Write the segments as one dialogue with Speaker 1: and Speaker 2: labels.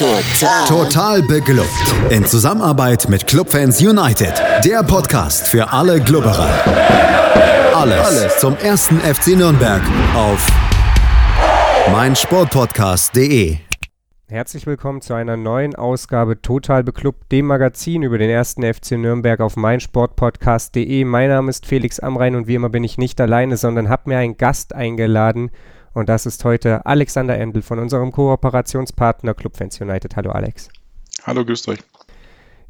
Speaker 1: Total. Total beglückt. In Zusammenarbeit mit Clubfans United. Der Podcast für alle Glubberer. Alles, Alles zum ersten FC Nürnberg auf meinsportpodcast.de.
Speaker 2: Herzlich willkommen zu einer neuen Ausgabe Total Beklubbt, dem Magazin über den ersten FC Nürnberg auf meinsportpodcast.de. Mein Name ist Felix Amrein und wie immer bin ich nicht alleine, sondern habe mir einen Gast eingeladen und das ist heute Alexander Endel von unserem Kooperationspartner Club Fans United. Hallo Alex.
Speaker 3: Hallo, grüßt euch.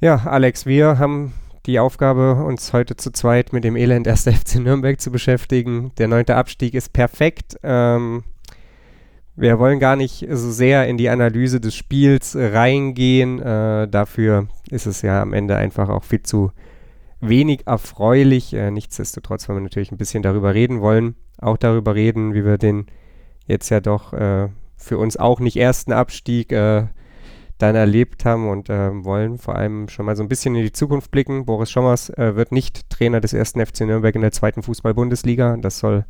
Speaker 2: Ja, Alex, wir haben die Aufgabe, uns heute zu zweit mit dem Elend 1. FC Nürnberg zu beschäftigen. Der neunte Abstieg ist perfekt. Ähm, wir wollen gar nicht so sehr in die Analyse des Spiels reingehen. Äh, dafür ist es ja am Ende einfach auch viel zu wenig erfreulich. Äh, nichtsdestotrotz wollen wir natürlich ein bisschen darüber reden wollen. Auch darüber reden, wie wir den jetzt ja doch äh, für uns auch nicht ersten Abstieg äh, dann erlebt haben und äh, wollen vor allem schon mal so ein bisschen in die Zukunft blicken. Boris Schommers äh, wird nicht Trainer des ersten FC Nürnberg in der zweiten Fußball-Bundesliga. Das soll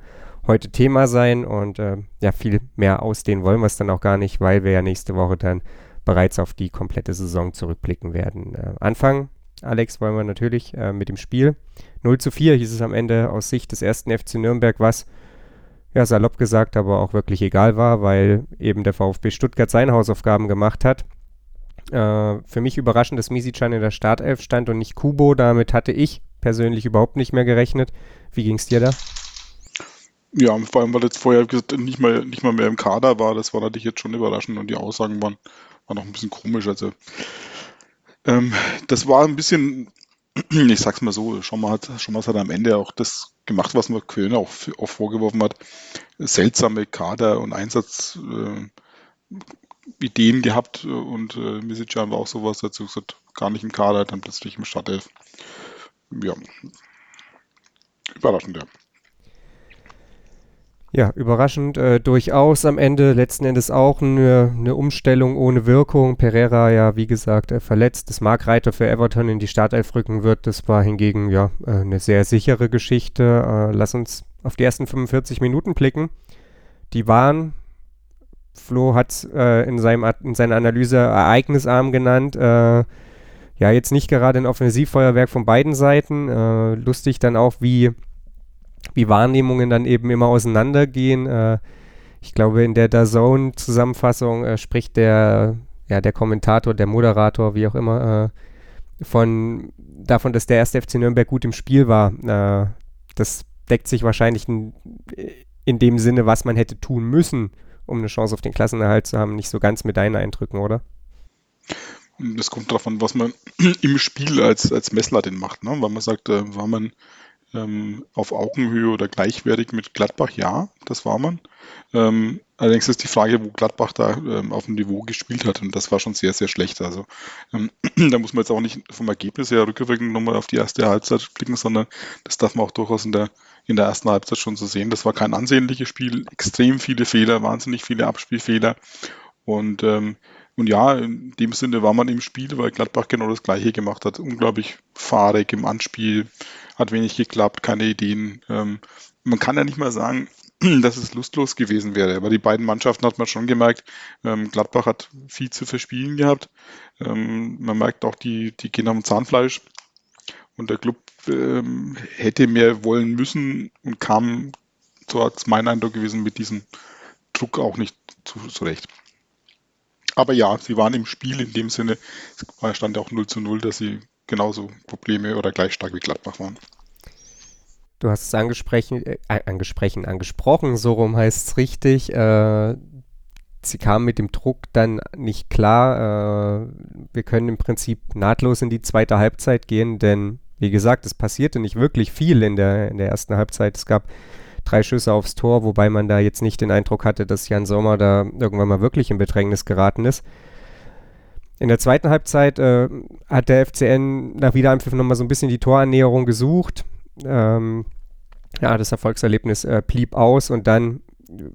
Speaker 2: heute Thema sein und äh, ja, viel mehr ausdehnen wollen wir es dann auch gar nicht, weil wir ja nächste Woche dann bereits auf die komplette Saison zurückblicken werden. Äh, Anfang, Alex, wollen wir natürlich mit dem Spiel. 0 zu 4 hieß es am Ende aus Sicht des ersten FC Nürnberg, was ja, salopp gesagt, aber auch wirklich egal war, weil eben der VfB Stuttgart seine Hausaufgaben gemacht hat. Äh, für mich überraschend, dass Misicjan in der Startelf stand und nicht Kubo. Damit hatte ich persönlich überhaupt nicht mehr gerechnet. Wie ging es dir da?
Speaker 3: Ja, vor allem, weil jetzt vorher nicht mal, nicht mal mehr im Kader war, das war natürlich jetzt schon überraschend und die Aussagen waren, waren noch ein bisschen komisch. Also, ähm, das war ein bisschen, ich sag's mal so, schon mal hat, schon mal hat am Ende auch das gemacht, was man Köhne auch, auch vorgeworfen hat. Seltsame Kader- und Einsatzideen äh, gehabt und äh, Misicjan war auch sowas dazu gesagt, gar nicht im Kader, dann plötzlich im Startelf. Ja, überraschend, ja.
Speaker 2: Ja, überraschend äh, durchaus am Ende letzten Endes auch eine, eine, Umstellung ohne Wirkung. Pereira ja, wie gesagt, äh, verletzt. Das Mark Reiter für Everton in die Startelf rücken wird. Das war hingegen ja äh, eine sehr sichere Geschichte. Äh, lass uns auf die ersten 45 Minuten blicken. Die waren, Flo hat äh, in, seinem, in seiner Analyse ereignisarm genannt. Äh, ja, jetzt nicht gerade ein Offensivfeuerwerk von beiden Seiten. lustig dann auch, wie wie Wahrnehmungen dann eben immer auseinandergehen. Äh, ich glaube, in der DAZN-Zusammenfassung äh, spricht der, ja, der Kommentator, der Moderator, wie auch immer, äh, von davon, dass der erste FC Nürnberg gut im Spiel war. Äh, das deckt sich wahrscheinlich in, in dem Sinne, was man hätte tun müssen, um eine Chance auf den Klassenerhalt zu haben, nicht so ganz mit deinen Eindrücken, oder?
Speaker 3: Das kommt an, was man im Spiel als, als Messlatte macht. Ne? Weil man sagt, äh, war man ähm, auf Augenhöhe oder gleichwertig mit Gladbach, ja, das war man. Ähm, allerdings ist die Frage, wo Gladbach da ähm, auf dem Niveau gespielt hat und das war schon sehr, sehr schlecht. Also ähm, da muss man jetzt auch nicht vom Ergebnis her rückwirkend nochmal auf die erste Halbzeit blicken, sondern das darf man auch durchaus in der, in der ersten Halbzeit schon so sehen. Das war kein ansehnliches Spiel, extrem viele Fehler, wahnsinnig viele Abspielfehler und ähm, und ja, in dem Sinne war man im Spiel, weil Gladbach genau das Gleiche gemacht hat. Unglaublich fahrig im Anspiel, hat wenig geklappt, keine Ideen. Ähm, man kann ja nicht mal sagen, dass es lustlos gewesen wäre, aber die beiden Mannschaften hat man schon gemerkt, ähm, Gladbach hat viel zu verspielen gehabt. Ähm, man merkt auch, die, die gehen am Zahnfleisch und der Club ähm, hätte mehr wollen müssen und kam, so hat es mein Eindruck gewesen, mit diesem Druck auch nicht zurecht. Aber ja, sie waren im Spiel in dem Sinne, es stand auch 0 zu 0, dass sie genauso Probleme oder gleich stark wie Gladbach waren.
Speaker 2: Du hast es angesprochen, äh, angesprochen, angesprochen, so rum heißt es richtig. Äh, sie kamen mit dem Druck dann nicht klar. Äh, wir können im Prinzip nahtlos in die zweite Halbzeit gehen, denn wie gesagt, es passierte nicht wirklich viel in der, in der ersten Halbzeit. Es gab drei Schüsse aufs Tor, wobei man da jetzt nicht den Eindruck hatte, dass Jan Sommer da irgendwann mal wirklich in Bedrängnis geraten ist. In der zweiten Halbzeit äh, hat der FCN nach Wiederanpfiff nochmal so ein bisschen die Torannäherung gesucht. Ähm, ja, das Erfolgserlebnis äh, blieb aus und dann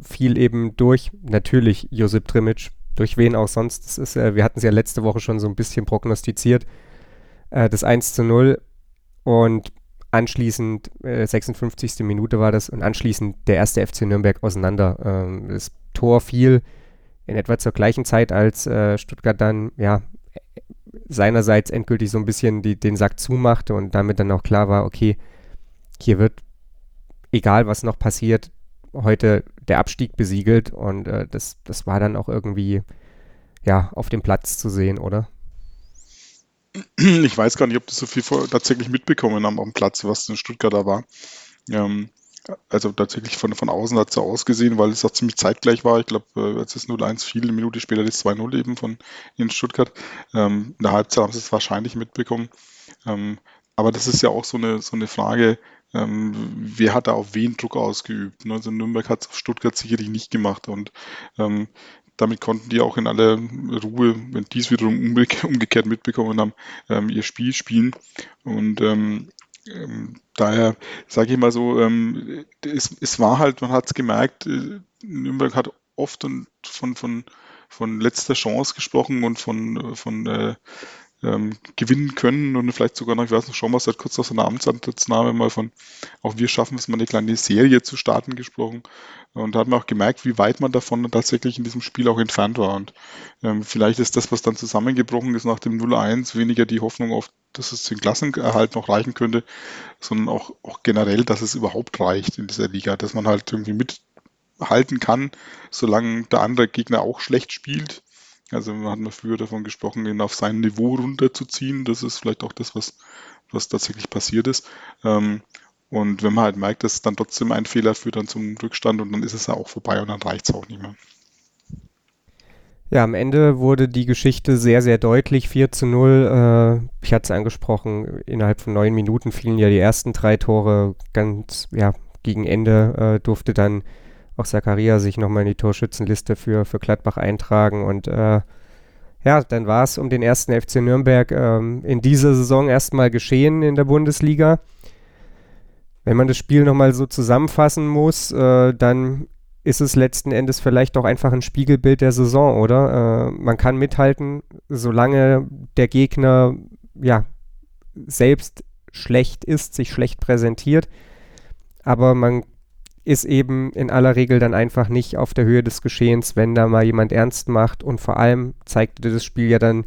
Speaker 2: fiel eben durch, natürlich Josip Trimic, durch wen auch sonst. Das ist, äh, wir hatten es ja letzte Woche schon so ein bisschen prognostiziert. Äh, das 1 zu 0 und anschließend, 56. Äh, Minute war das, und anschließend der erste FC Nürnberg auseinander. Ähm, das Tor fiel in etwa zur gleichen Zeit, als äh, Stuttgart dann ja seinerseits endgültig so ein bisschen die, den Sack zumachte und damit dann auch klar war, okay, hier wird, egal was noch passiert, heute der Abstieg besiegelt und äh, das, das war dann auch irgendwie ja auf dem Platz zu sehen, oder?
Speaker 3: Ich weiß gar nicht, ob das so viel tatsächlich mitbekommen haben am Platz, was in Stuttgart da war. Ähm, also tatsächlich von, von außen hat es so ausgesehen, weil es auch ziemlich zeitgleich war. Ich glaube, äh, als es 0-1 fiel, eine Minute später das 2-0 eben von in Stuttgart. Ähm, in der Halbzeit haben sie es wahrscheinlich mitbekommen. Ähm, aber das ist ja auch so eine, so eine Frage, ähm, wer hat da auf wen Druck ausgeübt? Ne? Also Nürnberg hat es auf Stuttgart sicherlich nicht gemacht und ähm, damit konnten die auch in aller Ruhe, wenn die es wiederum umgekehrt mitbekommen haben, ähm, ihr Spiel spielen. Und ähm, ähm, daher sage ich mal so, ähm, es, es, war halt, man hat es gemerkt, äh, Nürnberg hat oft und von, von, von letzter Chance gesprochen und von, von äh, ähm, gewinnen können und vielleicht sogar noch, ich weiß noch, schon mal seit kurz nach seiner Amtsantrittsnahme mal von, auch wir schaffen es mal eine kleine Serie zu starten gesprochen. Und da hat man auch gemerkt, wie weit man davon tatsächlich in diesem Spiel auch entfernt war. Und ähm, vielleicht ist das, was dann zusammengebrochen ist nach dem 0-1, weniger die Hoffnung auf, dass es den Klassenerhalt noch reichen könnte, sondern auch, auch generell, dass es überhaupt reicht in dieser Liga, dass man halt irgendwie mithalten kann, solange der andere Gegner auch schlecht spielt. Also man hat mal früher davon gesprochen, ihn auf sein Niveau runterzuziehen. Das ist vielleicht auch das, was, was tatsächlich passiert ist. Ähm, und wenn man halt merkt, dass dann trotzdem ein Fehler führt dann zum Rückstand und dann ist es ja auch vorbei und dann reicht es auch nicht mehr.
Speaker 2: Ja, am Ende wurde die Geschichte sehr, sehr deutlich. 4 zu 0. Äh, ich hatte es angesprochen, innerhalb von neun Minuten fielen ja die ersten drei Tore. Ganz, ja, gegen Ende äh, durfte dann auch Zakaria sich nochmal in die Torschützenliste für, für Gladbach eintragen. Und äh, ja, dann war es um den ersten FC Nürnberg ähm, in dieser Saison erstmal geschehen in der Bundesliga. Wenn man das Spiel nochmal so zusammenfassen muss, äh, dann ist es letzten Endes vielleicht auch einfach ein Spiegelbild der Saison, oder? Äh, man kann mithalten, solange der Gegner ja selbst schlecht ist, sich schlecht präsentiert. Aber man ist eben in aller Regel dann einfach nicht auf der Höhe des Geschehens, wenn da mal jemand ernst macht. Und vor allem zeigte das Spiel ja dann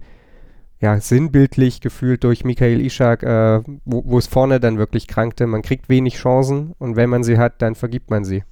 Speaker 2: ja, sinnbildlich gefühlt durch Michael Ishak, äh, wo, wo es vorne dann wirklich krankte. Man kriegt wenig Chancen und wenn man sie hat, dann vergibt man sie.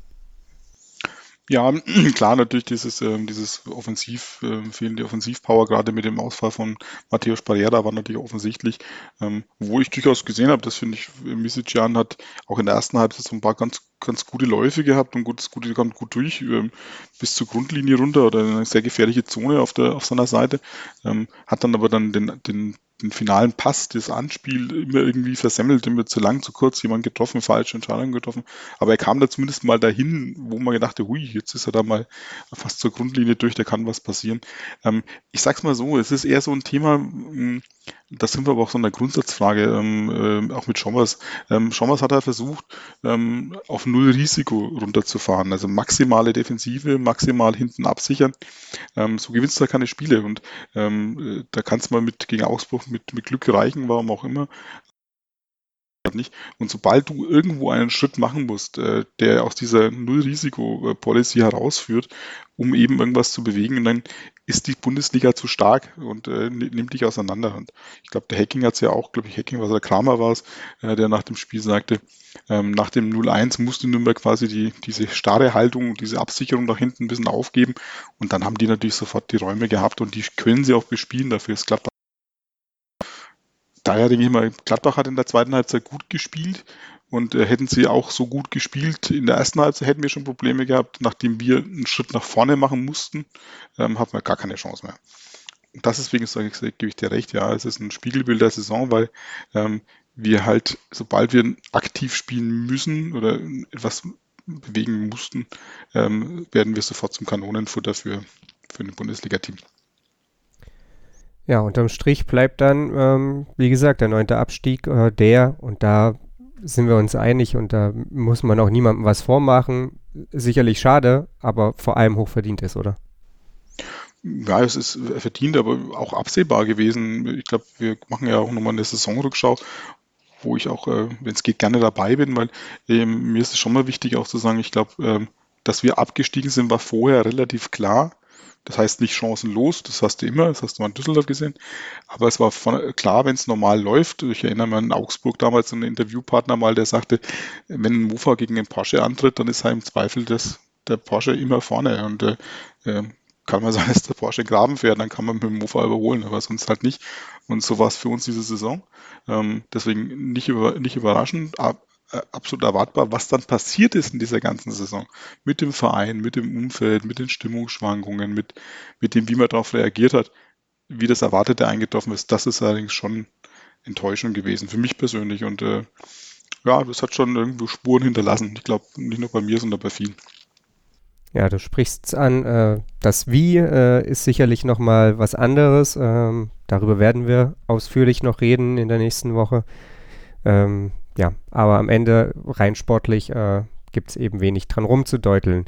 Speaker 3: Ja, klar, natürlich dieses, ähm, dieses Offensiv, äh, fehlende Offensivpower, gerade mit dem Ausfall von Matthäus Barrera war natürlich offensichtlich, ähm, wo ich durchaus gesehen habe, das finde ich, Misician hat auch in der ersten Halbzeit so ein paar ganz, ganz gute Läufe gehabt und gut, gute, kam gut durch, ähm, bis zur Grundlinie runter oder eine sehr gefährliche Zone auf der, auf seiner Seite, ähm, hat dann aber dann den, den, den finalen Pass, das Anspiel immer irgendwie versemmelt, immer zu lang, zu kurz, jemand getroffen, falsche Entscheidung getroffen. Aber er kam da zumindest mal dahin, wo man gedacht hat, hui, jetzt ist er da mal fast zur Grundlinie durch, da kann was passieren. Ähm, ich sag's mal so, es ist eher so ein Thema, hm, da sind wir aber auch so in der Grundsatzfrage, ähm, äh, auch mit Schommers. Ähm, Schommers hat halt versucht, ähm, auf null Risiko runterzufahren. Also maximale Defensive, maximal hinten absichern. Ähm, so gewinnst du da keine Spiele. Und ähm, äh, da kann es mal mit gegen Ausbruch mit, mit Glück reichen, warum auch immer nicht. Und sobald du irgendwo einen Schritt machen musst, äh, der aus dieser Null-Risiko-Policy herausführt, um eben irgendwas zu bewegen, dann ist die Bundesliga zu stark und äh, nimmt dich auseinander. Und ich glaube, der Hacking hat es ja auch, glaube ich, Hacking, was der Kramer war es, äh, der nach dem Spiel sagte, ähm, nach dem 0-1 musste Nürnberg quasi die, diese starre Haltung, diese Absicherung nach hinten ein bisschen aufgeben. Und dann haben die natürlich sofort die Räume gehabt und die können sie auch bespielen. Dafür ist Gladbach daher denke ich mal, Gladbach hat in der zweiten Halbzeit gut gespielt und äh, hätten sie auch so gut gespielt in der ersten Halbzeit, hätten wir schon Probleme gehabt. Nachdem wir einen Schritt nach vorne machen mussten, ähm, hatten wir gar keine Chance mehr. Und das deswegen sage ich, gebe ich dir recht, ja, es ist ein Spiegelbild der Saison, weil ähm, wir halt, sobald wir aktiv spielen müssen oder etwas bewegen mussten, ähm, werden wir sofort zum Kanonenfutter für, für ein Bundesliga-Team.
Speaker 2: Ja, unterm Strich bleibt dann, ähm, wie gesagt, der neunte Abstieg, äh, der, und da sind wir uns einig und da muss man auch niemandem was vormachen. Sicherlich schade, aber vor allem hochverdient ist, oder?
Speaker 3: Ja, es ist verdient, aber auch absehbar gewesen. Ich glaube, wir machen ja auch nochmal eine Saisonrückschau, wo ich auch, äh, wenn es geht, gerne dabei bin, weil ähm, mir ist es schon mal wichtig auch zu sagen, ich glaube, ähm, dass wir abgestiegen sind, war vorher relativ klar. Das heißt nicht chancenlos, das hast du immer, das hast du mal in Düsseldorf gesehen. Aber es war von, klar, wenn es normal läuft. Ich erinnere mich an Augsburg damals einen Interviewpartner mal, der sagte, wenn ein Mofa gegen einen Porsche antritt, dann ist er im Zweifel das, der Porsche immer vorne. Und äh, äh kann man sagen, dass der Porsche Graben fährt, dann kann man mit dem Mofa überholen, aber sonst halt nicht. Und so war es für uns diese Saison. Ähm, deswegen nicht, über, nicht überraschend, ab, absolut erwartbar, was dann passiert ist in dieser ganzen Saison. Mit dem Verein, mit dem Umfeld, mit den Stimmungsschwankungen, mit, mit dem, wie man darauf reagiert hat, wie das Erwartete eingetroffen ist. Das ist allerdings schon enttäuschend gewesen, für mich persönlich. Und äh, ja, das hat schon irgendwo Spuren hinterlassen. Ich glaube, nicht nur bei mir, sondern bei vielen.
Speaker 2: Ja, du sprichst es an. Äh, das Wie äh, ist sicherlich nochmal was anderes. Ähm, darüber werden wir ausführlich noch reden in der nächsten Woche. Ähm, ja, aber am Ende rein sportlich äh, gibt es eben wenig dran rumzudeuteln.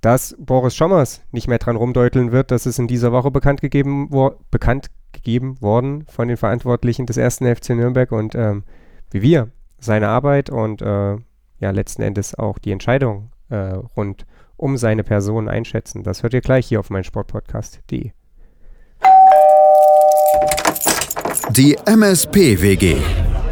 Speaker 2: Dass Boris Schommers nicht mehr dran rumdeuteln wird, das ist in dieser Woche bekannt gegeben, wo, bekannt gegeben worden von den Verantwortlichen des ersten FC Nürnberg und ähm, wie wir seine Arbeit und äh, ja letzten Endes auch die Entscheidung äh, rund um seine Person einschätzen. Das hört ihr gleich hier auf meinsportpodcast.de.
Speaker 1: Die MSP-WG.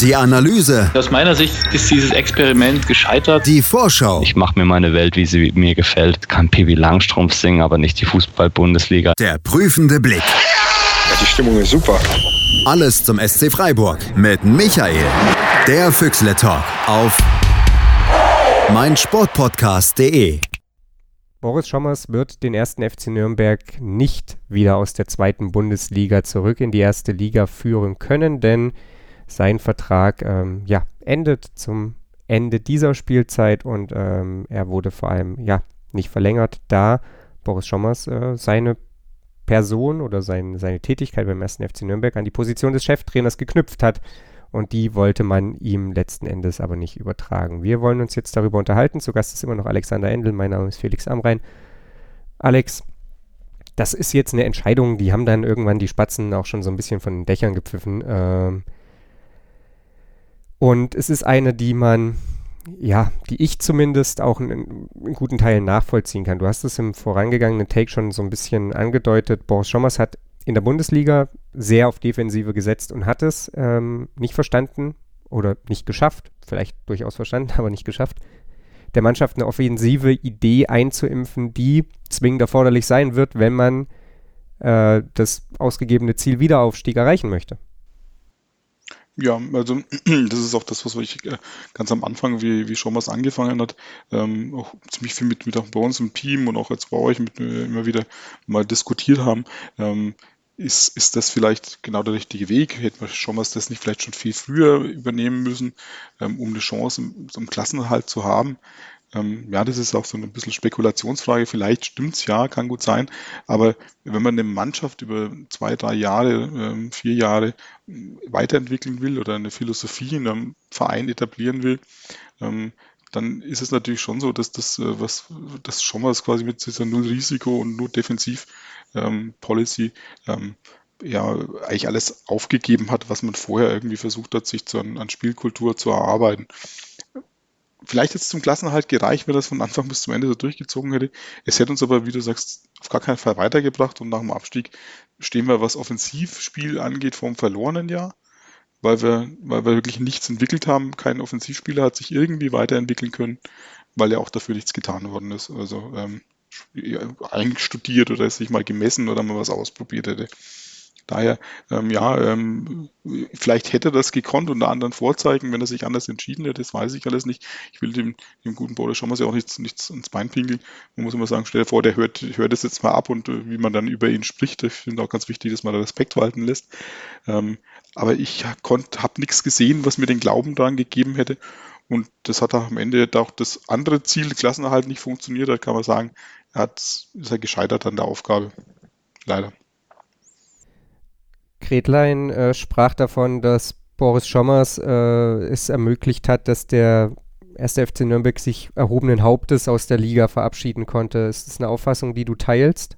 Speaker 1: Die Analyse.
Speaker 4: Aus meiner Sicht ist dieses Experiment gescheitert.
Speaker 1: Die Vorschau.
Speaker 4: Ich mache mir meine Welt, wie sie mir gefällt. Kann Piwi Langstrumpf singen, aber nicht die Fußball-Bundesliga.
Speaker 1: Der prüfende Blick.
Speaker 5: Ja, die Stimmung ist super.
Speaker 1: Alles zum SC Freiburg mit Michael. Der Füchsle Talk auf meinsportpodcast.de.
Speaker 2: Boris Schommers wird den ersten FC Nürnberg nicht wieder aus der zweiten Bundesliga zurück in die erste Liga führen können, denn sein Vertrag ähm, ja, endet zum Ende dieser Spielzeit und ähm, er wurde vor allem ja, nicht verlängert, da Boris Schommers äh, seine Person oder sein, seine Tätigkeit beim ersten FC Nürnberg an die Position des Cheftrainers geknüpft hat und die wollte man ihm letzten Endes aber nicht übertragen. Wir wollen uns jetzt darüber unterhalten. Zu Gast ist immer noch Alexander Endel. Mein Name ist Felix Amrein. Alex, das ist jetzt eine Entscheidung, die haben dann irgendwann die Spatzen auch schon so ein bisschen von den Dächern gepfiffen. Ähm und es ist eine, die man, ja, die ich zumindest auch in, in, guten Teilen nachvollziehen kann. Du hast es im vorangegangenen Take schon so ein bisschen angedeutet. Boris Schommers hat in der Bundesliga sehr auf Defensive gesetzt und hat es ähm, nicht verstanden oder nicht geschafft, vielleicht durchaus verstanden, aber nicht geschafft, der Mannschaft eine offensive Idee einzuimpfen, die zwingend erforderlich sein wird, wenn man äh, das ausgegebene Ziel Wiederaufstieg erreichen möchte.
Speaker 3: Ja, also das ist auch das, was ich äh, ganz am Anfang, wie, wie Schommers angefangen hat, ähm, auch ziemlich viel mit, mit auch bei uns im Team und auch jetzt bei euch mit, äh, immer wieder mal diskutiert haben. Ähm, ist, ist das vielleicht genau der richtige Weg? Hätte man schon mal das nicht vielleicht schon viel früher übernehmen müssen, ähm, um eine Chance im, im Klassenerhalt zu haben? Ähm, ja, das ist auch so ein bisschen Spekulationsfrage. Vielleicht stimmt's ja, kann gut sein. Aber wenn man eine Mannschaft über zwei, drei Jahre, ähm, vier Jahre ähm, weiterentwickeln will oder eine Philosophie in einem Verein etablieren will, ähm, dann ist es natürlich schon so, dass das, äh, was das schon mal quasi mit dieser Null Risiko und Null Defensiv ähm, ähm, ja eigentlich alles aufgegeben hat, was man vorher irgendwie versucht hat, sich zu, an, an Spielkultur zu erarbeiten. Vielleicht jetzt zum Klassenhalt gereicht, wenn das von Anfang bis zum Ende so durchgezogen hätte. Es hätte uns aber, wie du sagst, auf gar keinen Fall weitergebracht und nach dem Abstieg stehen wir, was Offensivspiel angeht, vor dem verlorenen Jahr, weil wir, weil wir wirklich nichts entwickelt haben. Kein Offensivspieler hat sich irgendwie weiterentwickeln können, weil ja auch dafür nichts getan worden ist. Also ähm, einstudiert oder sich mal gemessen oder mal was ausprobiert hätte. Daher, ähm, ja, ähm, vielleicht hätte er das gekonnt unter anderen Vorzeichen, wenn er sich anders entschieden hätte, das weiß ich alles nicht. Ich will dem, dem guten Boris schon mal ja auch nichts, nichts ins Bein pinkeln. Man muss immer sagen, stell dir vor, der hört, hört es jetzt mal ab und äh, wie man dann über ihn spricht. Ich finde auch ganz wichtig, dass man da Respekt walten lässt. Ähm, aber ich habe nichts gesehen, was mir den Glauben daran gegeben hätte. Und das hat auch am Ende auch das andere Ziel, Klassenerhalt, nicht funktioniert. Da kann man sagen, er hat, ist er gescheitert an der Aufgabe. Leider.
Speaker 2: Gretlein äh, sprach davon, dass Boris Schommers äh, es ermöglicht hat, dass der erste FC Nürnberg sich erhobenen Hauptes aus der Liga verabschieden konnte. Ist das eine Auffassung, die du teilst?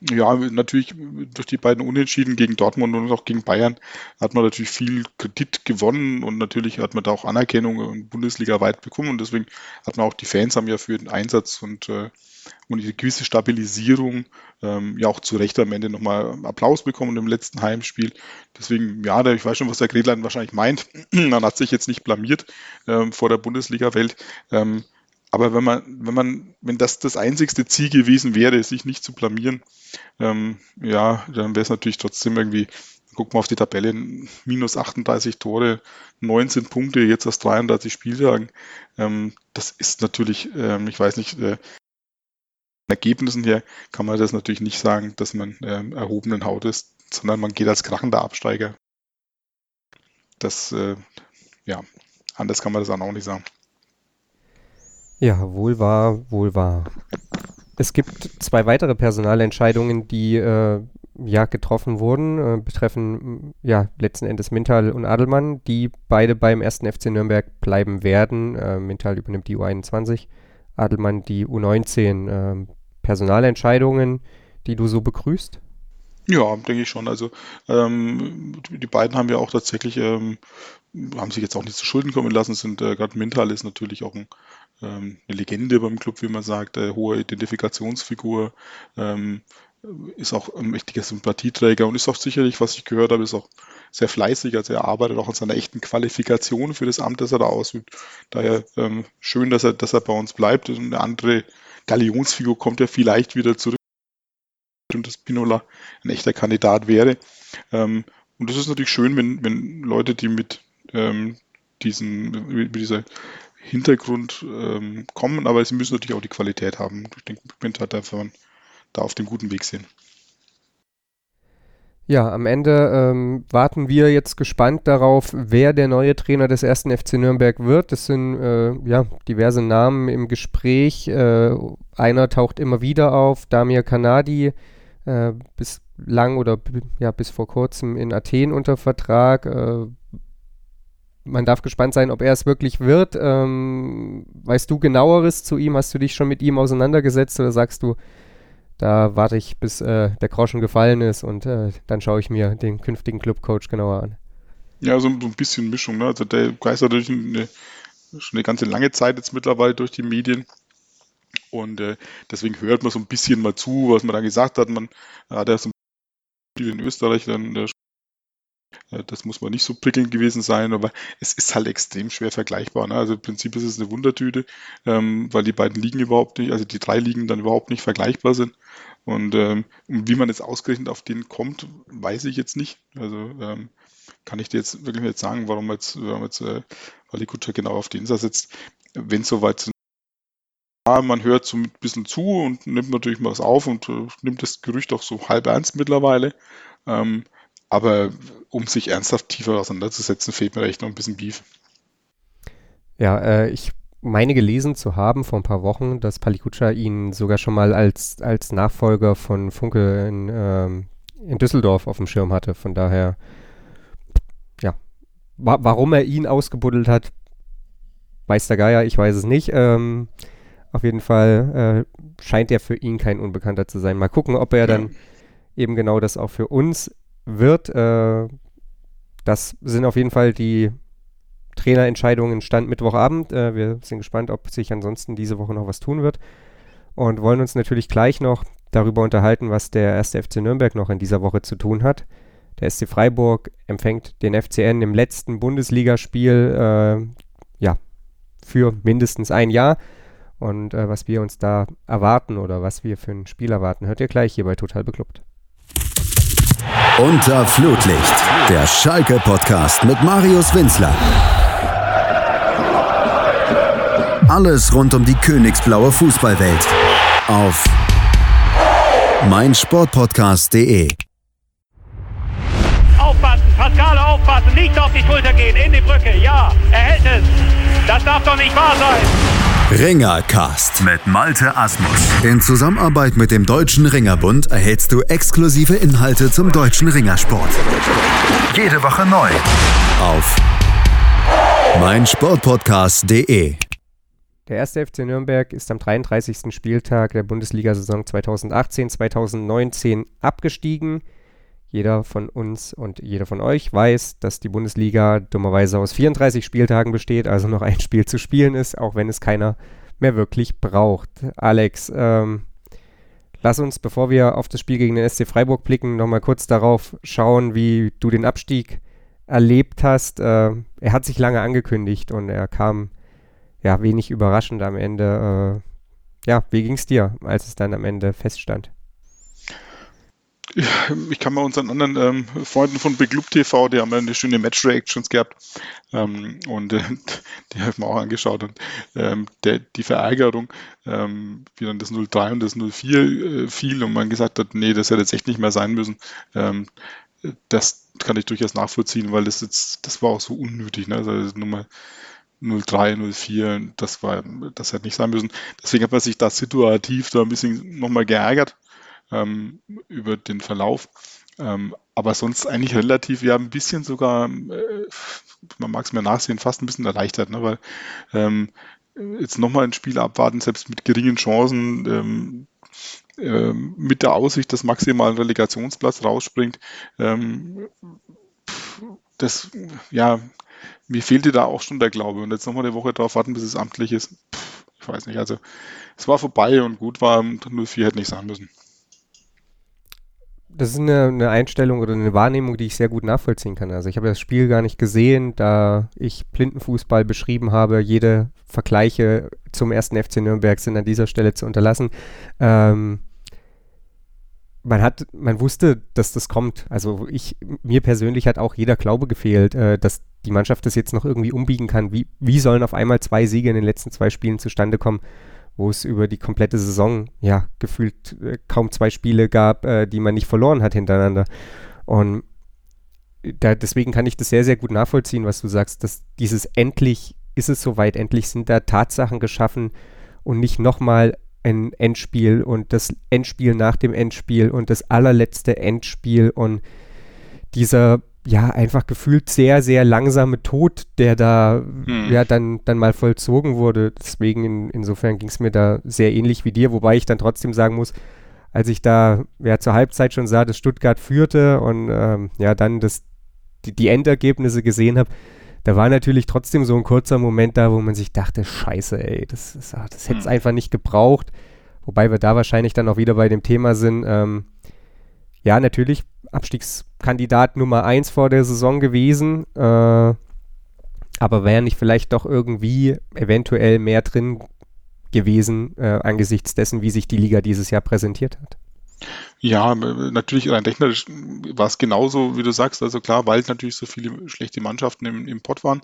Speaker 3: Ja, natürlich durch die beiden Unentschieden gegen Dortmund und auch gegen Bayern hat man natürlich viel Kredit gewonnen und natürlich hat man da auch Anerkennung Bundesliga weit bekommen und deswegen hat man auch die Fans haben ja für den Einsatz und, äh, und eine gewisse Stabilisierung ähm, ja auch zu Recht am Ende nochmal Applaus bekommen im letzten Heimspiel. Deswegen, ja, ich weiß schon, was der Gretlein wahrscheinlich meint. Man hat sich jetzt nicht blamiert ähm, vor der Bundesliga-Welt. Ähm, aber wenn man, wenn man, wenn das das einzigste Ziel gewesen wäre, sich nicht zu blamieren, ähm, ja, dann wäre es natürlich trotzdem irgendwie, guck mal auf die Tabelle, minus 38 Tore, 19 Punkte, jetzt aus 33 Spieltagen. Ähm, das ist natürlich, ähm, ich weiß nicht, äh, Ergebnissen her kann man das natürlich nicht sagen, dass man ähm, erhobenen Haut ist, sondern man geht als krachender Absteiger. Das, äh, ja, anders kann man das auch nicht sagen.
Speaker 2: Ja, wohl wahr, wohl wahr. Es gibt zwei weitere Personalentscheidungen, die äh, ja getroffen wurden, äh, betreffen ja letzten Endes Mintal und Adelmann, die beide beim ersten FC Nürnberg bleiben werden. Äh, Mintal übernimmt die U21, Adelmann die U19. Ähm, Personalentscheidungen, die du so begrüßt?
Speaker 3: Ja, denke ich schon. Also ähm, die beiden haben ja auch tatsächlich, ähm, haben sich jetzt auch nicht zu Schulden kommen lassen, sind äh, gerade Mintal ist natürlich auch ein ähm, eine Legende beim Club, wie man sagt, äh, hohe Identifikationsfigur, ähm, ist auch ein mächtiger Sympathieträger und ist auch sicherlich, was ich gehört habe, ist auch sehr fleißig. Also er arbeitet auch an seiner echten Qualifikation für das Amt, das er da ausübt. Daher ähm, schön, dass er, dass er bei uns bleibt. Und eine andere Galionsfigur kommt ja vielleicht wieder zurück und dass Pinola ein echter Kandidat wäre. Ähm, und das ist natürlich schön, wenn, wenn Leute, die mit ähm, diesen, mit dieser Hintergrund ähm, kommen, aber sie müssen natürlich auch die Qualität haben. Ich denke, Pigment hat einfach da auf dem guten Weg sind.
Speaker 2: Ja, am Ende ähm, warten wir jetzt gespannt darauf, wer der neue Trainer des ersten FC Nürnberg wird. Es sind äh, ja diverse Namen im Gespräch. Äh, einer taucht immer wieder auf, Damir Kanadi, äh, bislang oder ja bis vor kurzem in Athen unter Vertrag. Man darf gespannt sein, ob er es wirklich wird. Ähm, weißt du genaueres zu ihm? Hast du dich schon mit ihm auseinandergesetzt oder sagst du, da warte ich, bis äh, der Groschen gefallen ist und äh, dann schaue ich mir den künftigen Clubcoach genauer an?
Speaker 3: Ja, so, so ein bisschen Mischung. Ne? Also der geistert durch eine, schon eine ganze lange Zeit jetzt mittlerweile durch die Medien. Und äh, deswegen hört man so ein bisschen mal zu, was man da gesagt hat. Man hat ja so ein bisschen in Österreich dann äh, das muss man nicht so prickelnd gewesen sein, aber es ist halt extrem schwer vergleichbar. Ne? Also im Prinzip ist es eine Wundertüte, ähm, weil die beiden Ligen überhaupt nicht, also die drei Ligen dann überhaupt nicht vergleichbar sind. Und ähm, wie man jetzt ausgerechnet auf den kommt, weiß ich jetzt nicht. Also ähm, kann ich dir jetzt wirklich nicht sagen, warum jetzt, warum jetzt äh, Kutscher genau auf den sitzt. Wenn es soweit sind, ja, man hört so ein bisschen zu und nimmt natürlich mal was auf und äh, nimmt das Gerücht auch so halb ernst mittlerweile. Ähm, aber um sich ernsthaft tiefer auseinanderzusetzen, fehlt mir echt noch ein bisschen Beef.
Speaker 2: Ja, äh, ich meine gelesen zu haben vor ein paar Wochen, dass Palikutscha ihn sogar schon mal als, als Nachfolger von Funke in, ähm, in Düsseldorf auf dem Schirm hatte. Von daher, ja, wa warum er ihn ausgebuddelt hat, weiß der Geier, ich weiß es nicht. Ähm, auf jeden Fall äh, scheint er für ihn kein Unbekannter zu sein. Mal gucken, ob er ja. dann eben genau das auch für uns wird. Äh, das sind auf jeden Fall die Trainerentscheidungen Stand Mittwochabend. Äh, wir sind gespannt, ob sich ansonsten diese Woche noch was tun wird. Und wollen uns natürlich gleich noch darüber unterhalten, was der erste FC Nürnberg noch in dieser Woche zu tun hat. Der SC Freiburg empfängt den FCN im letzten Bundesligaspiel äh, ja, für mindestens ein Jahr. Und äh, was wir uns da erwarten oder was wir für ein Spiel erwarten, hört ihr gleich hier bei Total Beklubbt.
Speaker 1: Unter Flutlicht, der Schalke-Podcast mit Marius Winzler. Alles rund um die königsblaue Fußballwelt auf meinsportpodcast.de.
Speaker 6: Aufpassen, Pascal, aufpassen, nicht auf die Schulter gehen, in die Brücke, ja, er hält es. Das darf doch nicht wahr sein.
Speaker 1: Ringercast mit Malte Asmus. In Zusammenarbeit mit dem Deutschen Ringerbund erhältst du exklusive Inhalte zum deutschen Ringersport. Jede Woche neu. Auf meinsportpodcast.de.
Speaker 2: Der erste FC Nürnberg ist am 33. Spieltag der Bundesliga-Saison 2018-2019 abgestiegen. Jeder von uns und jeder von euch weiß, dass die Bundesliga dummerweise aus 34 Spieltagen besteht, also noch ein Spiel zu spielen ist, auch wenn es keiner mehr wirklich braucht. Alex, ähm, lass uns, bevor wir auf das Spiel gegen den SC Freiburg blicken, nochmal kurz darauf schauen, wie du den Abstieg erlebt hast. Äh, er hat sich lange angekündigt und er kam ja wenig überraschend am Ende. Äh, ja, wie ging es dir, als es dann am Ende feststand?
Speaker 3: Ich kann mal unseren anderen ähm, Freunden von Big TV, die haben ja eine schöne Match-Reactions gehabt ähm, und äh, die habe ich mir auch angeschaut und ähm, der, die Verärgerung, ähm, wie dann das 03 und das 04 äh, fiel und man gesagt hat, nee, das hätte jetzt echt nicht mehr sein müssen, ähm, das kann ich durchaus nachvollziehen, weil das jetzt, das war auch so unnötig, ne? also Nummer 03, 04, das war, das hätte nicht sein müssen. Deswegen hat man sich da situativ da ein bisschen nochmal geärgert ähm, über den Verlauf. Ähm, aber sonst eigentlich relativ, ja, ein bisschen sogar, äh, man mag es mir nachsehen, fast ein bisschen erleichtert, ne? weil ähm, jetzt nochmal ein Spiel abwarten, selbst mit geringen Chancen, ähm, äh, mit der Aussicht, dass maximal ein Relegationsplatz rausspringt, ähm, das, ja, mir fehlte da auch schon der Glaube. Und jetzt nochmal eine Woche drauf warten, bis es amtlich ist. Pff, ich weiß nicht. Also, es war vorbei und gut war, 04 hätte nicht sein müssen
Speaker 2: das ist eine, eine, Einstellung oder eine Wahrnehmung, die ich sehr gut nachvollziehen kann. Also ich habe das Spiel gar nicht gesehen, da ich Blindenfußball beschrieben habe. Jede Vergleiche zum ersten FC Nürnberg sind an dieser Stelle zu unterlassen. Ähm, man hat, man wusste, dass das kommt. Also ich, mir persönlich hat auch jeder Glaube gefehlt, äh, dass die Mannschaft das jetzt noch irgendwie umbiegen kann. Wie, wie sollen auf einmal zwei Siege in den letzten zwei Spielen zustande kommen? Wo es über die komplette Saison ja gefühlt äh, kaum zwei Spiele gab, äh, die man nicht verloren hat hintereinander. Und da, deswegen kann ich das sehr, sehr gut nachvollziehen, was du sagst, dass dieses endlich ist es soweit, endlich sind da Tatsachen geschaffen und nicht nochmal ein Endspiel und das Endspiel nach dem Endspiel und das allerletzte Endspiel und dieser ja, einfach gefühlt sehr, sehr langsame Tod, der da hm. ja dann, dann mal vollzogen wurde. Deswegen in, insofern ging es mir da sehr ähnlich wie dir, wobei ich dann trotzdem sagen muss, als ich da ja zur Halbzeit schon sah, dass Stuttgart führte und ähm, ja dann das, die, die Endergebnisse gesehen habe, da war natürlich trotzdem so ein kurzer Moment da, wo man sich dachte, scheiße, ey, das, das, das hätte es hm. einfach nicht gebraucht. Wobei wir da wahrscheinlich dann auch wieder bei dem Thema sind, ähm, ja, natürlich Abstiegskandidat Nummer 1 vor der Saison gewesen. Äh, aber wäre nicht vielleicht doch irgendwie eventuell mehr drin gewesen äh, angesichts dessen, wie sich die Liga dieses Jahr präsentiert hat?
Speaker 3: Ja, natürlich rein technisch war es genauso, wie du sagst. Also klar, weil natürlich so viele schlechte Mannschaften im, im Pott waren,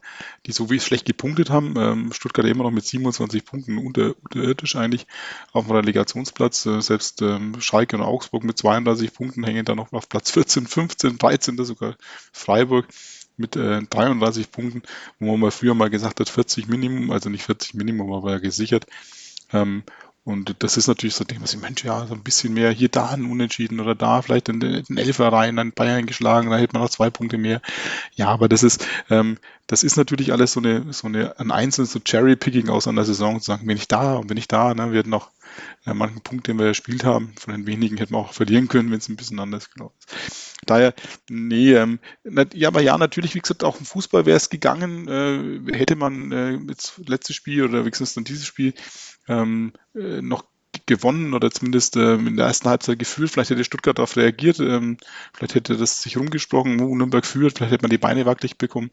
Speaker 3: die so wie schlecht gepunktet haben. Ähm, Stuttgart immer noch mit 27 Punkten unter, unterirdisch eigentlich auf dem Relegationsplatz. Äh, selbst ähm, Schalke und Augsburg mit 32 Punkten hängen da noch auf Platz 14, 15, 13, sogar Freiburg mit äh, 33 Punkten, wo man mal früher mal gesagt hat, 40 Minimum, also nicht 40 Minimum, aber ja gesichert. Ähm, und das ist natürlich so, denke ich, Mensch, ja, so ein bisschen mehr hier da ein Unentschieden oder da vielleicht in den Elfer rein, dann Bayern geschlagen, da hätte man noch zwei Punkte mehr. Ja, aber das ist, ähm, das ist natürlich alles so eine, so eine, ein einzelnes so Cherry-Picking aus einer Saison zu sagen, bin ich da und bin ich da, ne, wir hätten noch äh, manchen Punkt, den wir gespielt haben, von den wenigen hätten wir auch verlieren können, wenn es ein bisschen anders gelaufen ist. Daher, nee, ähm, ja, aber ja, natürlich, wie gesagt, auch im Fußball wäre es gegangen, äh, hätte man äh, jetzt letztes Spiel oder wie gesagt dann dieses Spiel ähm, äh, noch gewonnen oder zumindest ähm, in der ersten Halbzeit gefühlt. Vielleicht hätte Stuttgart darauf reagiert, ähm, vielleicht hätte das sich rumgesprochen, wo Nürnberg führt, vielleicht hätte man die Beine wackelig bekommen.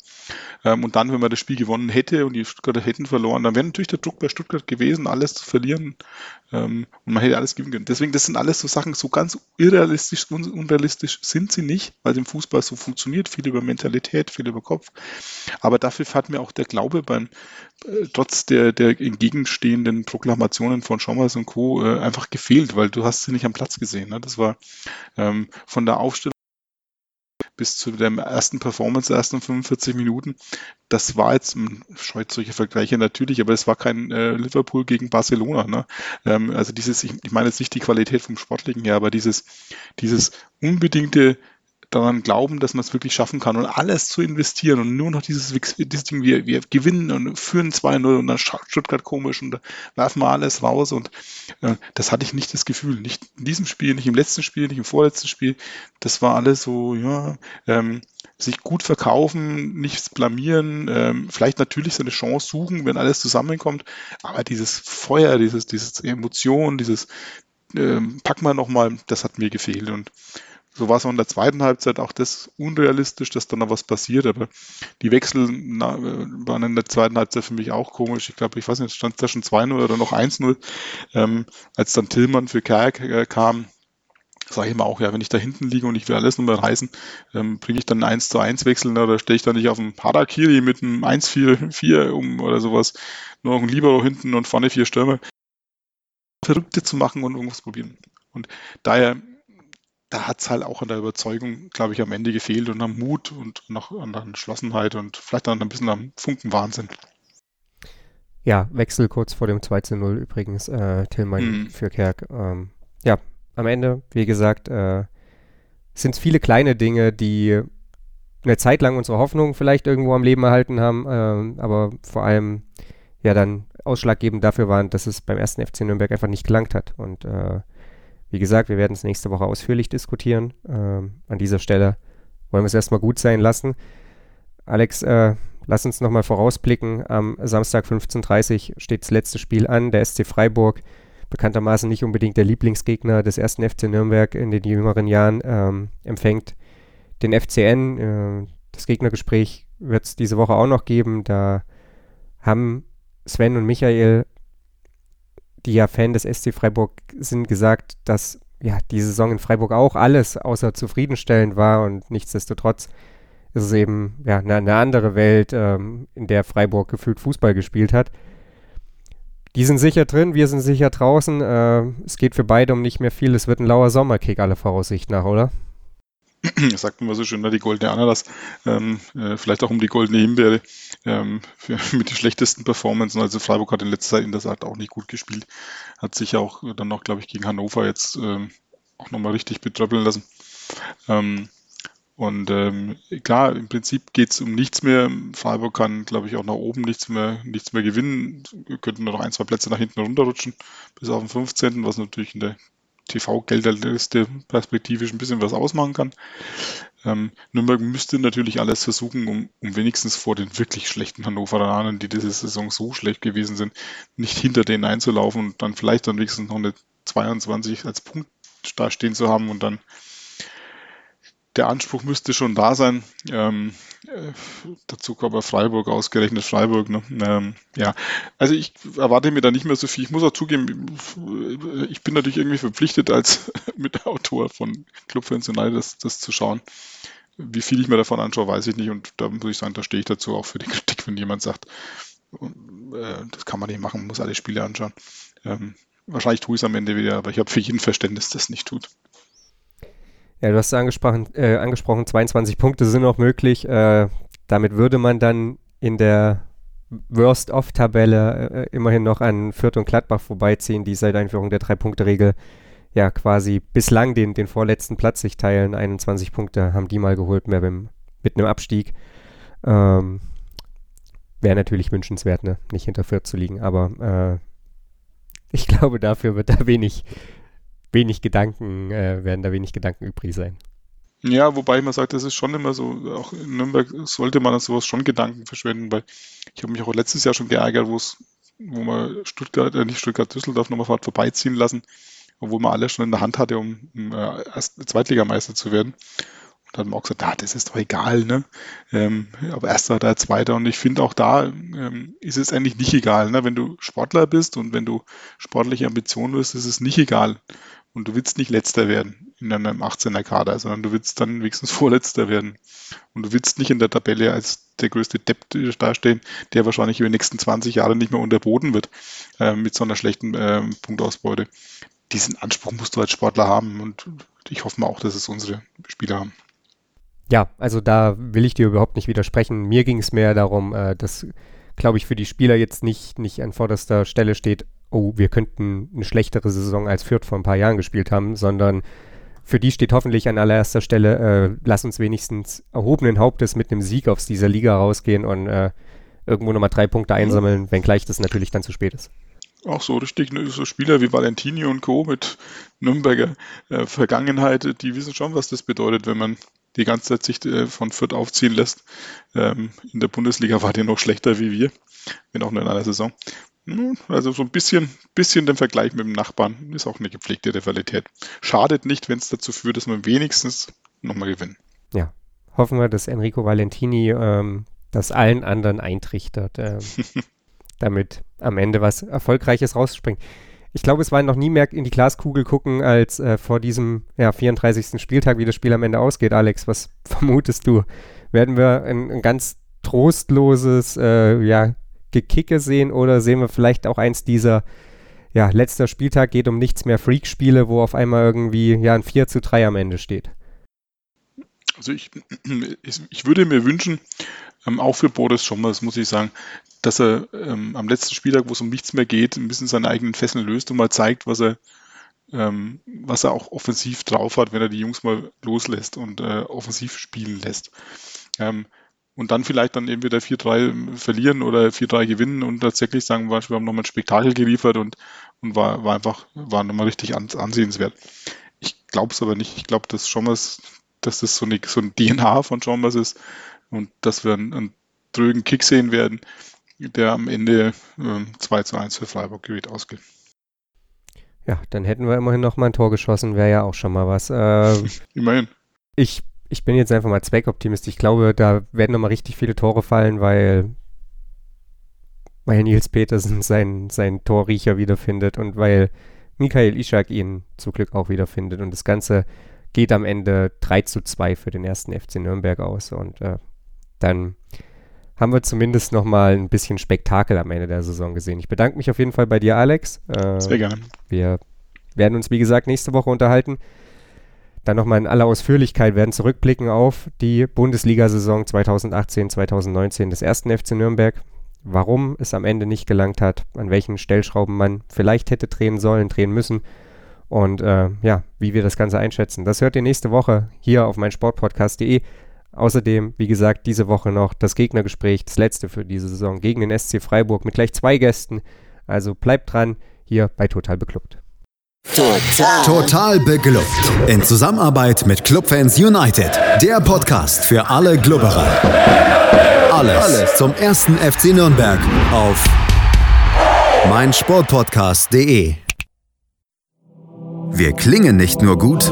Speaker 3: Ähm, und dann, wenn man das Spiel gewonnen hätte und die Stuttgarter hätten verloren, dann wäre natürlich der Druck bei Stuttgart gewesen, alles zu verlieren. Ähm, und man hätte alles gewinnen können. Deswegen, das sind alles so Sachen, so ganz irrealistisch, un unrealistisch sind sie nicht, weil es im Fußball so funktioniert, viel über Mentalität, viel über Kopf. Aber dafür hat mir auch der Glaube beim, trotz der, der entgegenstehenden Proklamationen von Schommers und Co. Äh, einfach gefehlt, weil du hast sie nicht am Platz gesehen. Ne? Das war ähm, von der Aufstellung bis zu der ersten Performance, der ersten 45 Minuten. Das war jetzt, scheut solche Vergleiche natürlich, aber es war kein äh, Liverpool gegen Barcelona. Ne? Ähm, also dieses, ich, ich meine jetzt nicht die Qualität vom Sportlichen her, aber dieses, dieses unbedingte daran glauben, dass man es wirklich schaffen kann und alles zu investieren und nur noch dieses, dieses Ding, wir, wir gewinnen und führen 2-0 und dann schaut Stuttgart komisch und werfen wir alles raus und äh, das hatte ich nicht das Gefühl. Nicht in diesem Spiel, nicht im letzten Spiel, nicht im vorletzten Spiel. Das war alles so, ja, ähm, sich gut verkaufen, nichts blamieren, ähm, vielleicht natürlich seine Chance suchen, wenn alles zusammenkommt, aber dieses Feuer, dieses, dieses Emotion, dieses ähm, pack mal nochmal, das hat mir gefehlt und so war es auch in der zweiten Halbzeit auch das unrealistisch, dass da noch was passiert, aber die Wechsel na, waren in der zweiten Halbzeit für mich auch komisch. Ich glaube, ich weiß nicht, stand da schon 2-0 oder noch 1-0, ähm, als dann Tillmann für Kerk äh, kam, sage ich immer auch, ja, wenn ich da hinten liege und ich will alles nochmal reißen, ähm, bringe ich dann einen 1 zu 1 Wechsel oder stehe ich da nicht auf dem Harakiri mit einem 1-4-4 um oder sowas, nur noch ein Libero hinten und vorne vier Stürme. Verrückte zu machen und irgendwas probieren. Und daher da hat es halt auch an der Überzeugung, glaube ich, am Ende gefehlt und am Mut und noch an der Entschlossenheit und vielleicht dann ein bisschen am Funken Wahnsinn.
Speaker 2: Ja, Wechsel kurz vor dem 2 zu 0 übrigens, äh, Tillmann mhm. für Kerk. Ähm, ja, am Ende, wie gesagt, äh, sind es viele kleine Dinge, die eine Zeit lang unsere Hoffnung vielleicht irgendwo am Leben erhalten haben, äh, aber vor allem ja dann ausschlaggebend dafür waren, dass es beim ersten FC Nürnberg einfach nicht gelangt hat. Und äh, wie gesagt, wir werden es nächste Woche ausführlich diskutieren. Ähm, an dieser Stelle wollen wir es erstmal gut sein lassen. Alex, äh, lass uns nochmal vorausblicken. Am Samstag 15.30 Uhr steht das letzte Spiel an. Der SC Freiburg, bekanntermaßen nicht unbedingt der Lieblingsgegner des ersten FC Nürnberg in den jüngeren Jahren, ähm, empfängt den FCN. Äh, das Gegnergespräch wird es diese Woche auch noch geben. Da haben Sven und Michael die ja Fan des SC Freiburg sind, gesagt, dass ja die Saison in Freiburg auch alles außer zufriedenstellend war und nichtsdestotrotz ist es eben ja eine, eine andere Welt, ähm, in der Freiburg gefühlt Fußball gespielt hat. Die sind sicher drin, wir sind sicher draußen. Äh, es geht für beide um nicht mehr viel. Es wird ein lauer Sommerkick aller Voraussicht nach, oder?
Speaker 3: sagt man so schön, die goldene Ananas, ähm, äh, vielleicht auch um die goldene Himbeere ähm, für, mit den schlechtesten Performances. Also Freiburg hat in letzter Zeit in der Saat auch nicht gut gespielt, hat sich auch dann noch, glaube ich, gegen Hannover jetzt ähm, auch nochmal richtig betröppeln lassen. Ähm, und ähm, klar, im Prinzip geht es um nichts mehr. Freiburg kann, glaube ich, auch nach oben nichts mehr, nichts mehr gewinnen. Könnten nur noch ein, zwei Plätze nach hinten runterrutschen, bis auf den 15., was natürlich in der TV-Gelderliste perspektivisch ein bisschen was ausmachen kann. Ähm, Nürnberg müsste natürlich alles versuchen, um, um wenigstens vor den wirklich schlechten Hannoveraner, die diese Saison so schlecht gewesen sind, nicht hinter denen einzulaufen und dann vielleicht dann wenigstens noch eine 22 als Punkt da stehen zu haben und dann der Anspruch müsste schon da sein. Ähm, äh, dazu kommt aber Freiburg, ausgerechnet Freiburg. Ne? Ähm, ja, also ich erwarte mir da nicht mehr so viel. Ich muss auch zugeben, ich bin natürlich irgendwie verpflichtet, als Mitautor von Club Fans United das, das zu schauen. Wie viel ich mir davon anschaue, weiß ich nicht. Und da muss ich sagen, da stehe ich dazu auch für die Kritik, wenn jemand sagt, äh, das kann man nicht machen, man muss alle Spiele anschauen. Ähm, wahrscheinlich tue ich es am Ende wieder, aber ich habe für jeden Verständnis, das nicht tut.
Speaker 2: Ja, du hast angesprochen, äh, angesprochen 22 Punkte sind noch möglich. Äh, damit würde man dann in der Worst-of-Tabelle äh, immerhin noch an Fürth und Gladbach vorbeiziehen, die seit Einführung der Drei-Punkte-Regel ja quasi bislang den, den vorletzten Platz sich teilen. 21 Punkte haben die mal geholt, mehr beim, mit einem Abstieg. Ähm, Wäre natürlich wünschenswert, ne? nicht hinter Fürth zu liegen, aber äh, ich glaube, dafür wird da wenig, wenig Gedanken, äh, werden da wenig Gedanken übrig sein.
Speaker 3: Ja, wobei man sagt, das ist schon immer so, auch in Nürnberg sollte man an sowas schon Gedanken verschwenden, weil ich habe mich auch letztes Jahr schon geärgert, wo es, wo man Stuttgart, äh, nicht Stuttgart, Düsseldorf nochmal vorbeiziehen lassen, obwohl man alles schon in der Hand hatte, um, um äh, Zweitligameister zu werden. Dann hat man auch gesagt, ah, das ist doch egal, ne? Ähm, aber erster oder zweiter. Und ich finde auch da ähm, ist es eigentlich nicht egal, ne? Wenn du Sportler bist und wenn du sportliche Ambitionen hast, ist es nicht egal, und du willst nicht letzter werden in einem 18er Kader, sondern du willst dann wenigstens vorletzter werden. Und du willst nicht in der Tabelle als der größte Depp dastehen, der wahrscheinlich über die nächsten 20 Jahre nicht mehr unterboten wird äh, mit so einer schlechten äh, Punktausbeute. Diesen Anspruch musst du als Sportler haben und ich hoffe mal auch, dass es unsere Spieler haben.
Speaker 2: Ja, also da will ich dir überhaupt nicht widersprechen. Mir ging es mehr darum, äh, dass, glaube ich, für die Spieler jetzt nicht, nicht an vorderster Stelle steht, oh, wir könnten eine schlechtere Saison als Fürth vor ein paar Jahren gespielt haben, sondern für die steht hoffentlich an allererster Stelle, äh, lass uns wenigstens erhobenen Hauptes mit einem Sieg aus dieser Liga rausgehen und äh, irgendwo nochmal drei Punkte einsammeln, wenngleich das natürlich dann zu spät ist.
Speaker 3: Auch so richtig, ne, so Spieler wie Valentini und Co. mit Nürnberger äh, Vergangenheit, die wissen schon, was das bedeutet, wenn man die ganze Zeit sich äh, von Fürth aufziehen lässt. Ähm, in der Bundesliga war der noch schlechter wie wir, wenn auch nur in einer Saison. Also so ein bisschen, bisschen den Vergleich mit dem Nachbarn ist auch eine gepflegte Rivalität. Schadet nicht, wenn es dazu führt, dass man wenigstens nochmal gewinnt.
Speaker 2: Ja, hoffen wir, dass Enrico Valentini ähm, das allen anderen eintrichtert, äh, damit am Ende was Erfolgreiches rausspringt. Ich glaube, es war noch nie mehr in die Glaskugel gucken, als äh, vor diesem ja, 34. Spieltag, wie das Spiel am Ende ausgeht. Alex, was vermutest du? Werden wir ein, ein ganz trostloses, äh, ja, Gekicke sehen oder sehen wir vielleicht auch eins dieser, ja, letzter Spieltag geht um nichts mehr Freak-Spiele, wo auf einmal irgendwie ja ein 4 zu 3 am Ende steht?
Speaker 3: Also ich, ich würde mir wünschen, ähm, auch für Boris Schommers, muss ich sagen, dass er ähm, am letzten Spieltag, wo es um nichts mehr geht, ein bisschen seine eigenen Fesseln löst und mal zeigt, was er, ähm, was er auch offensiv drauf hat, wenn er die Jungs mal loslässt und äh, offensiv spielen lässt. Ähm, und dann vielleicht dann entweder 4-3 verlieren oder 4-3 gewinnen und tatsächlich sagen, wir haben nochmal ein Spektakel geliefert und, und war, war einfach, war nochmal richtig ansehenswert. Ich glaube es aber nicht. Ich glaube, dass Schommers, dass das so, eine, so ein DNA von Schommers ist und dass wir einen, einen drögen Kick sehen werden, der am Ende äh, 2 zu 1 für Freiburg gewählt ausgeht.
Speaker 2: Ja, dann hätten wir immerhin noch mal ein Tor geschossen, wäre ja auch schon mal was. Äh,
Speaker 3: immerhin.
Speaker 2: Ich ich bin jetzt einfach mal Zweckoptimist. Ich glaube, da werden nochmal richtig viele Tore fallen, weil, weil Nils Petersen seinen sein Torriecher wiederfindet und weil Michael Ishak ihn zum Glück auch wiederfindet. Und das Ganze geht am Ende 3 zu 2 für den ersten FC Nürnberg aus. Und äh, dann haben wir zumindest nochmal ein bisschen Spektakel am Ende der Saison gesehen. Ich bedanke mich auf jeden Fall bei dir, Alex.
Speaker 3: Äh, Sehr gerne.
Speaker 2: Wir werden uns, wie gesagt, nächste Woche unterhalten. Dann nochmal in aller Ausführlichkeit werden zurückblicken auf die Bundesliga-Saison 2018-2019 des ersten FC Nürnberg. Warum es am Ende nicht gelangt hat, an welchen Stellschrauben man vielleicht hätte drehen sollen, drehen müssen und äh, ja, wie wir das Ganze einschätzen. Das hört ihr nächste Woche hier auf meinsportpodcast.de. Außerdem, wie gesagt, diese Woche noch das Gegnergespräch, das letzte für diese Saison gegen den SC Freiburg mit gleich zwei Gästen. Also bleibt dran hier bei Total Beklubbt.
Speaker 1: Total. Total beglückt. In Zusammenarbeit mit Clubfans United. Der Podcast für alle Glubberer. Alles, Alles zum ersten FC Nürnberg auf meinsportpodcast.de. Wir klingen nicht nur gut